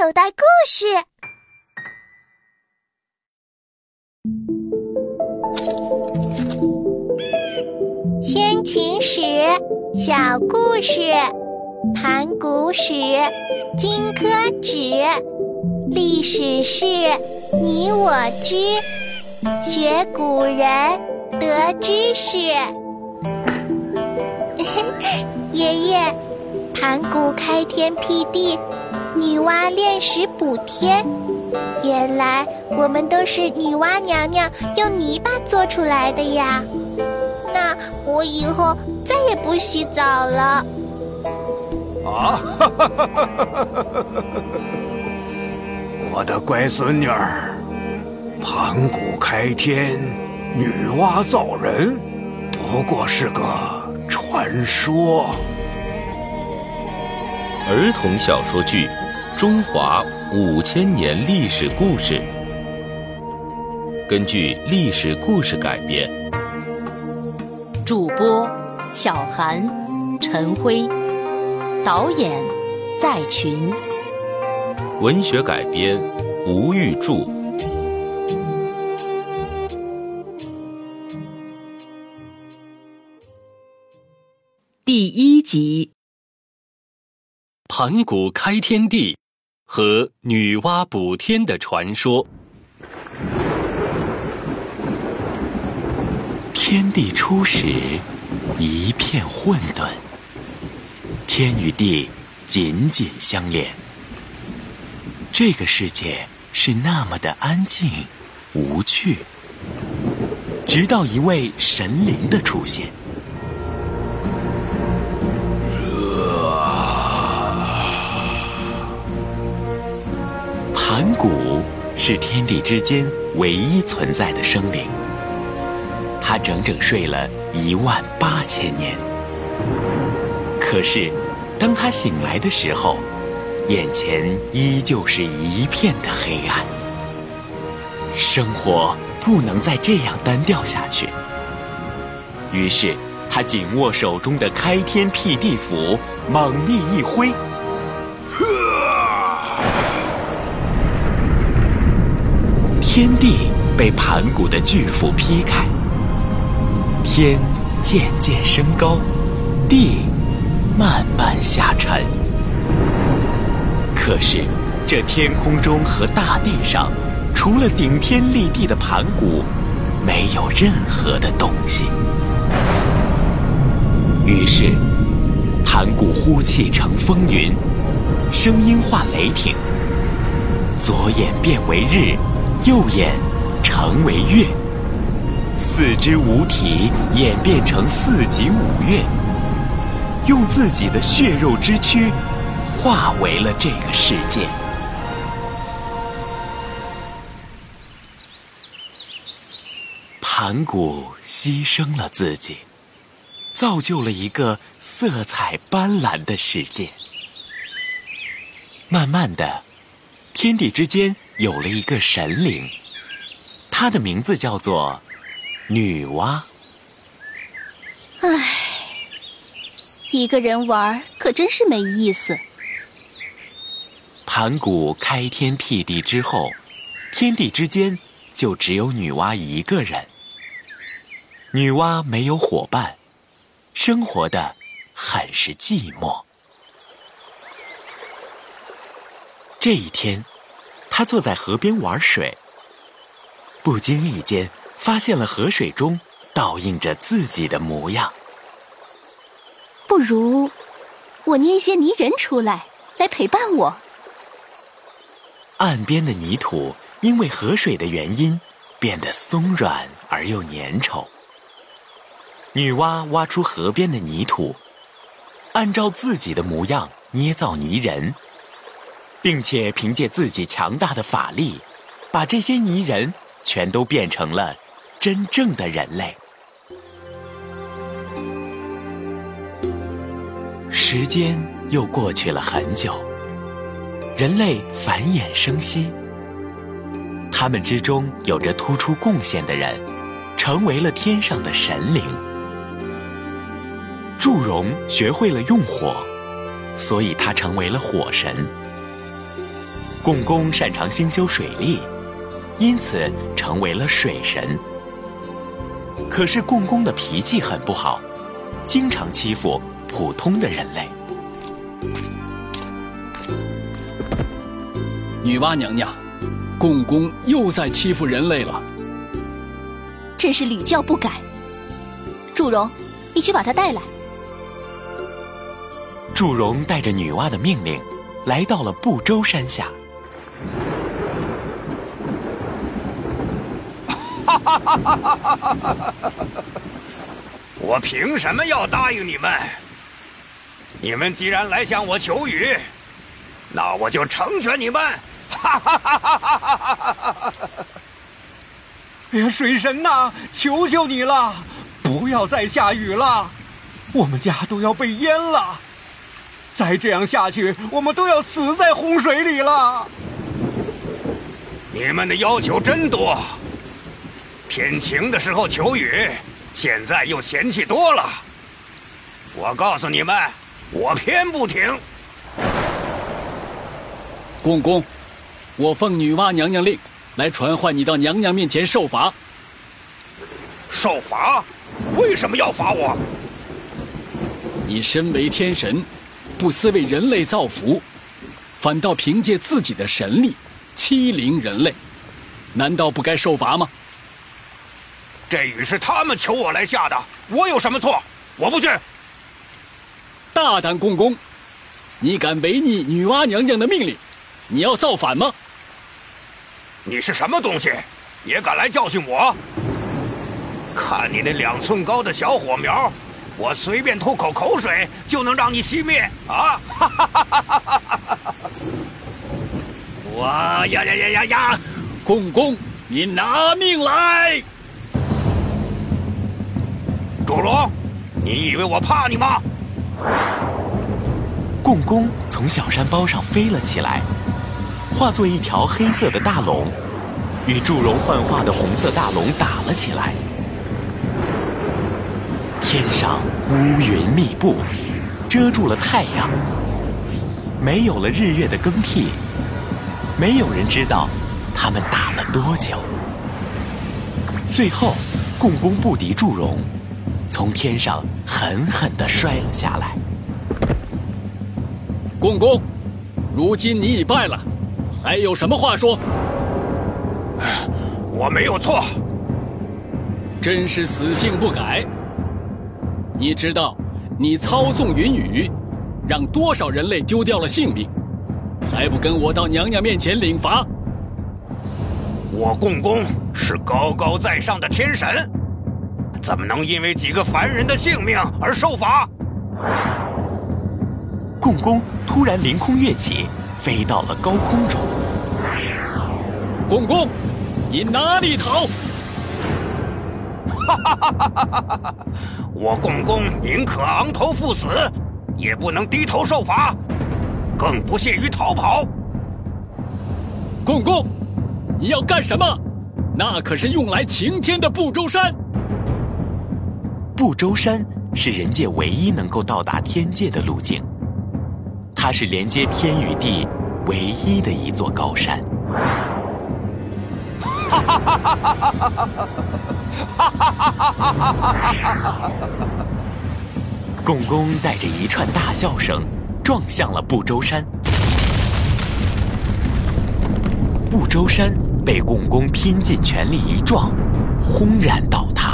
口袋故事。先秦史小故事，盘古史，荆轲纸，历史是你我知，学古人得知识。爷爷，盘古开天辟地，女娲炼石补天，原来我们都是女娲娘娘用泥巴做出来的呀。那我以后再也不洗澡了。啊！我的乖孙女儿，盘古开天，女娲造人，不过是个传说。儿童小说剧《中华五千年历史故事》，根据历史故事改编。主播：小韩、陈辉，导演：在群，文学改编：吴玉柱。第一集。盘古开天地和女娲补天的传说。天地初始，一片混沌，天与地紧紧相连。这个世界是那么的安静、无趣，直到一位神灵的出现。盘古是天地之间唯一存在的生灵，他整整睡了一万八千年。可是，当他醒来的时候，眼前依旧是一片的黑暗。生活不能再这样单调下去。于是，他紧握手中的开天辟地斧，猛力一挥。天地被盘古的巨斧劈开，天渐渐升高，地慢慢下沉。可是，这天空中和大地上，除了顶天立地的盘古，没有任何的东西。于是，盘古呼气成风云，声音化雷霆，左眼变为日。右眼成为月，四肢五体演变成四极五岳，用自己的血肉之躯化为了这个世界。盘古牺牲了自己，造就了一个色彩斑斓的世界。慢慢的，天地之间。有了一个神灵，她的名字叫做女娲。唉，一个人玩可真是没意思。盘古开天辟地之后，天地之间就只有女娲一个人。女娲没有伙伴，生活的很是寂寞。这一天。他坐在河边玩水，不经意间发现了河水中倒映着自己的模样。不如我捏一些泥人出来，来陪伴我。岸边的泥土因为河水的原因变得松软而又粘稠。女娲挖出河边的泥土，按照自己的模样捏造泥人。并且凭借自己强大的法力，把这些泥人全都变成了真正的人类。时间又过去了很久，人类繁衍生息，他们之中有着突出贡献的人，成为了天上的神灵。祝融学会了用火，所以他成为了火神。共工擅长兴修水利，因此成为了水神。可是共工的脾气很不好，经常欺负普通的人类。女娲娘娘，共工又在欺负人类了，真是屡教不改。祝融，你去把他带来。祝融带着女娲的命令，来到了不周山下。哈哈哈哈哈哈！我凭什么要答应你们？你们既然来向我求雨，那我就成全你们！哈哈哈哈哈哈！哎呀，水神呐，求求你了，不要再下雨了，我们家都要被淹了。再这样下去，我们都要死在洪水里了。你们的要求真多。天晴的时候求雨，现在又嫌弃多了。我告诉你们，我偏不听。公公，我奉女娲娘娘令，来传唤你到娘娘面前受罚。受罚？为什么要罚我？你身为天神，不思为人类造福，反倒凭借自己的神力欺凌人类，难道不该受罚吗？这雨是他们求我来下的，我有什么错？我不去。大胆共工，你敢违逆女娲娘娘的命令？你要造反吗？你是什么东西，也敢来教训我？看你那两寸高的小火苗，我随便吐口口水就能让你熄灭啊！哈哈哈哈哈哈！哇呀呀呀呀呀！共工，你拿命来！祝融，你以为我怕你吗？共工从小山包上飞了起来，化作一条黑色的大龙，与祝融幻化的红色大龙打了起来。天上乌云密布，遮住了太阳，没有了日月的更替，没有人知道他们打了多久。最后，共工不敌祝融。从天上狠狠地摔了下来。共工，如今你已败了，还有什么话说？我没有错。真是死性不改。你知道，你操纵云雨，让多少人类丢掉了性命，还不跟我到娘娘面前领罚？我共工是高高在上的天神。怎么能因为几个凡人的性命而受罚？共工突然凌空跃起，飞到了高空中。共工，你哪里逃？哈哈哈哈哈哈！我共工宁可昂头赴死，也不能低头受罚，更不屑于逃跑。共工，你要干什么？那可是用来擎天的不周山。不周山是人界唯一能够到达天界的路径，它是连接天与地唯一的一座高山。哈哈哈哈哈哈！哈哈哈哈哈！共工带着一串大笑声，撞向了不周山。不周山被共工拼尽全力一撞，轰然倒塌。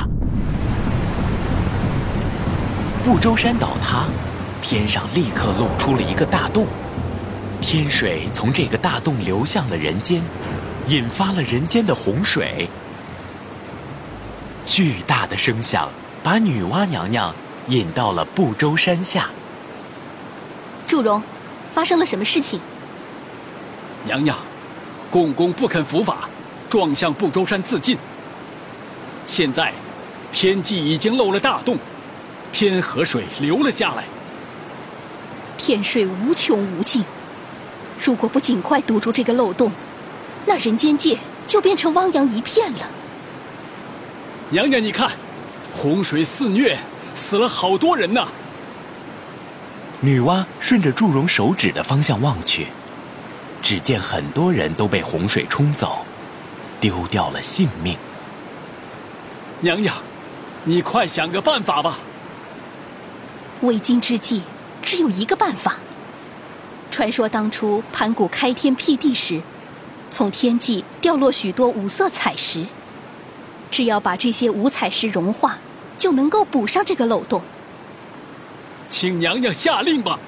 不周山倒塌，天上立刻露出了一个大洞，天水从这个大洞流向了人间，引发了人间的洪水。巨大的声响把女娲娘娘引到了不周山下。祝融，发生了什么事情？娘娘，共工不肯伏法，撞向不周山自尽。现在，天际已经漏了大洞。天河水流了下来，天水无穷无尽。如果不尽快堵住这个漏洞，那人间界就变成汪洋一片了。娘娘，你看，洪水肆虐，死了好多人呐。女娲顺着祝融手指的方向望去，只见很多人都被洪水冲走，丢掉了性命。娘娘，你快想个办法吧！为今之计，只有一个办法。传说当初盘古开天辟地时，从天际掉落许多五色彩石，只要把这些五彩石融化，就能够补上这个漏洞。请娘娘下令吧！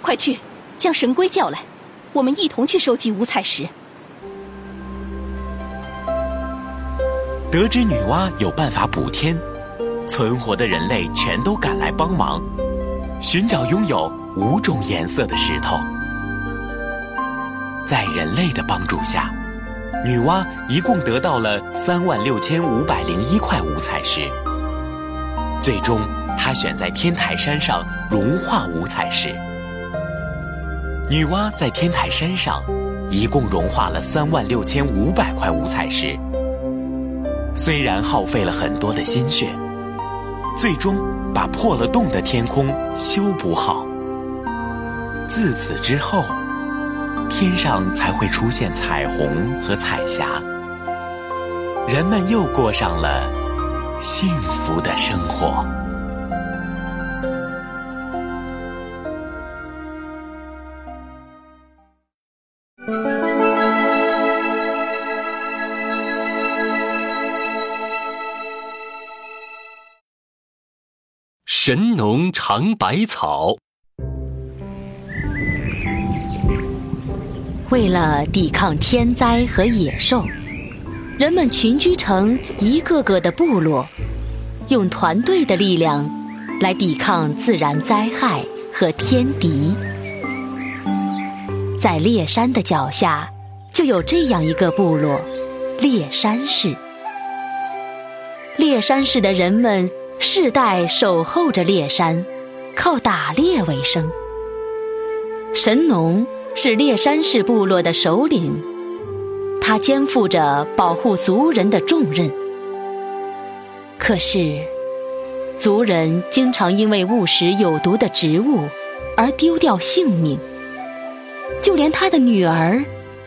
快去，将神龟叫来，我们一同去收集五彩石。得知女娲有办法补天，存活的人类全都赶来帮忙，寻找拥有五种颜色的石头。在人类的帮助下，女娲一共得到了三万六千五百零一块五彩石。最终，她选在天台山上融化五彩石。女娲在天台山上一共融化了三万六千五百块五彩石。虽然耗费了很多的心血，最终把破了洞的天空修补好。自此之后，天上才会出现彩虹和彩霞，人们又过上了幸福的生活。神农尝百草。为了抵抗天灾和野兽，人们群居成一个个的部落，用团队的力量来抵抗自然灾害和天敌。在烈山的脚下，就有这样一个部落——烈山市。烈山市的人们。世代守候着猎山，靠打猎为生。神农是猎山氏部落的首领，他肩负着保护族人的重任。可是，族人经常因为误食有毒的植物而丢掉性命，就连他的女儿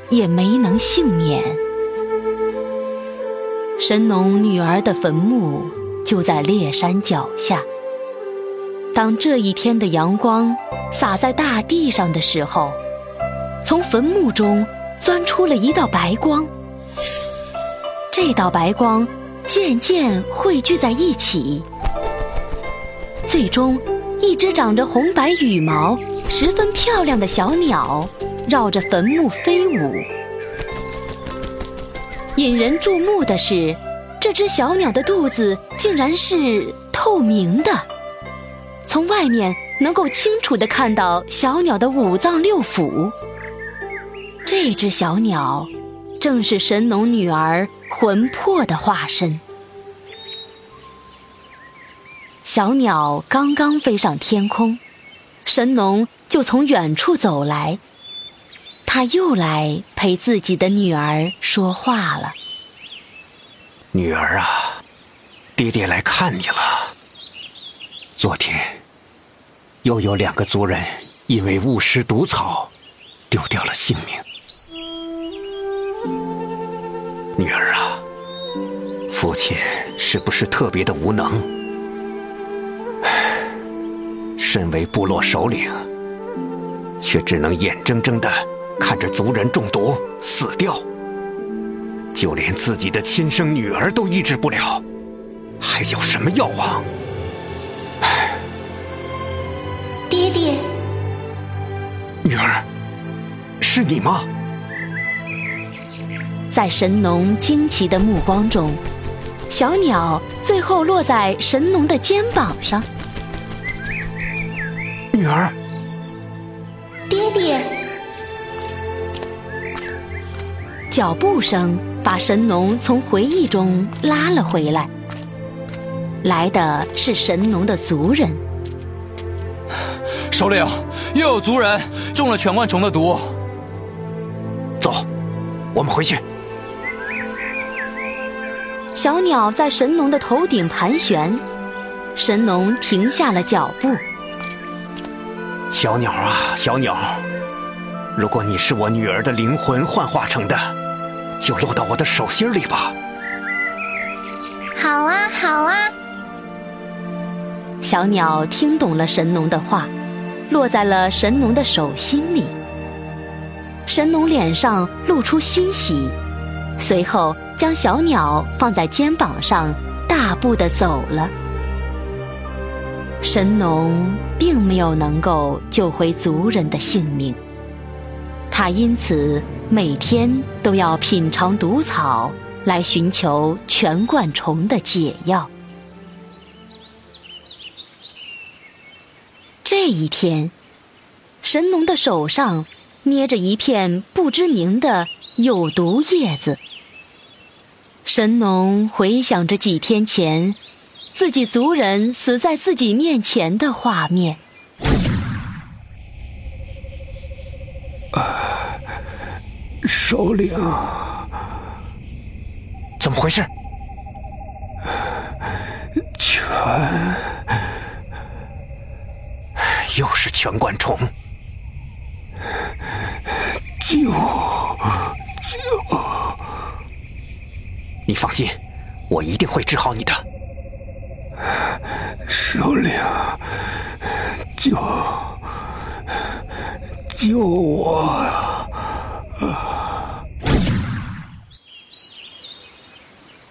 也没能幸免。神农女儿的坟墓。就在烈山脚下。当这一天的阳光洒在大地上的时候，从坟墓中钻出了一道白光。这道白光渐渐汇聚在一起，最终，一只长着红白羽毛、十分漂亮的小鸟绕着坟墓飞舞。引人注目的是。这只小鸟的肚子竟然是透明的，从外面能够清楚地看到小鸟的五脏六腑。这只小鸟正是神农女儿魂魄的化身。小鸟刚刚飞上天空，神农就从远处走来，他又来陪自己的女儿说话了。女儿啊，爹爹来看你了。昨天又有两个族人因为误食毒草，丢掉了性命。女儿啊，父亲是不是特别的无能？身为部落首领，却只能眼睁睁的看着族人中毒死掉。就连自己的亲生女儿都医治不了，还叫什么药王？唉，爹爹，女儿，是你吗？在神农惊奇的目光中，小鸟最后落在神农的肩膀上。女儿，爹爹，脚步声。把神农从回忆中拉了回来。来的是神农的族人。首领，又有族人中了犬万虫的毒。走，我们回去。小鸟在神农的头顶盘旋，神农停下了脚步。小鸟啊，小鸟，如果你是我女儿的灵魂幻化成的，就落到我的手心里吧。好啊，好啊。小鸟听懂了神农的话，落在了神农的手心里。神农脸上露出欣喜，随后将小鸟放在肩膀上，大步的走了。神农并没有能够救回族人的性命，他因此每天都要品尝毒草，来寻求全冠虫的解药。这一天，神农的手上。捏着一片不知名的有毒叶子，神农回想着几天前自己族人死在自己面前的画面。首领，怎么回事？全，又是全冠虫。救救！你放心，我一定会治好你的。首领，救救我！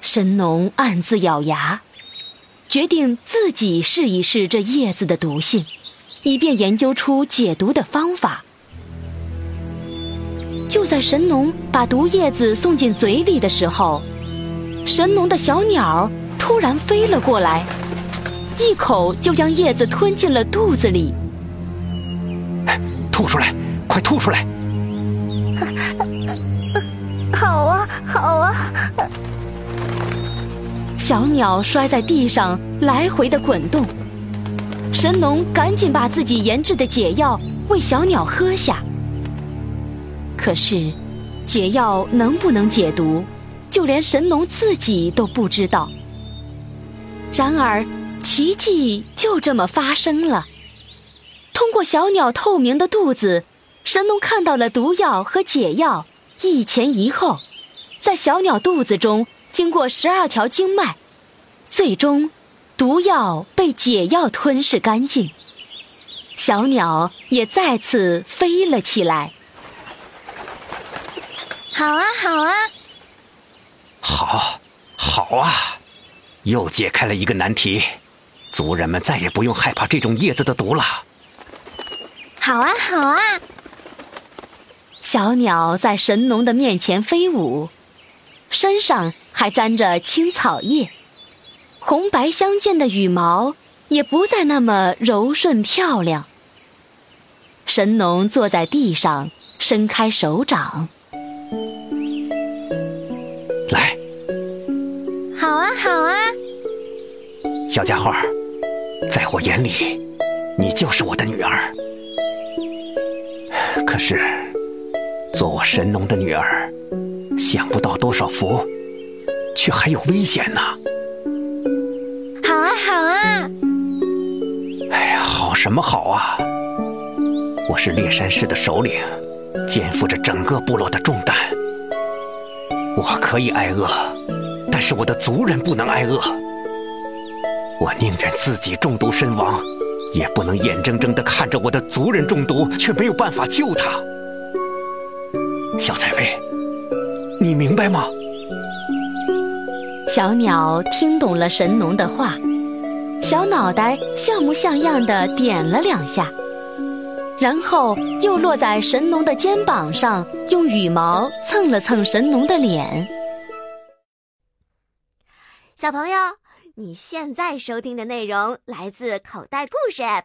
神农暗自咬牙，决定自己试一试这叶子的毒性，以便研究出解毒的方法。就在神农把毒叶子送进嘴里的时候，神农的小鸟突然飞了过来，一口就将叶子吞进了肚子里。吐出来，快吐出来！好啊，好啊！小鸟摔在地上，来回的滚动。神农赶紧把自己研制的解药喂小鸟喝下。可是，解药能不能解毒，就连神农自己都不知道。然而，奇迹就这么发生了。通过小鸟透明的肚子，神农看到了毒药和解药一前一后，在小鸟肚子中经过十二条经脉，最终，毒药被解药吞噬干净，小鸟也再次飞了起来。好啊，好啊，好，好啊！又解开了一个难题，族人们再也不用害怕这种叶子的毒了。好啊，好啊！小鸟在神农的面前飞舞，身上还沾着青草叶，红白相间的羽毛也不再那么柔顺漂亮。神农坐在地上，伸开手掌。来，好啊，好啊小家伙，在我眼里，你就是我的女儿。可是，做我神农的女儿，享不到多少福，却还有危险呢。好啊，好啊！哎呀，好什么好啊！我是烈山氏的首领，肩负着整个部落的重担。我可以挨饿，但是我的族人不能挨饿。我宁愿自己中毒身亡，也不能眼睁睁的看着我的族人中毒，却没有办法救他。小彩薇，你明白吗？小鸟听懂了神农的话，小脑袋像模像样的点了两下，然后又落在神农的肩膀上，用羽毛蹭了蹭神农的脸。小朋友。你现在收听的内容来自口袋故事 App，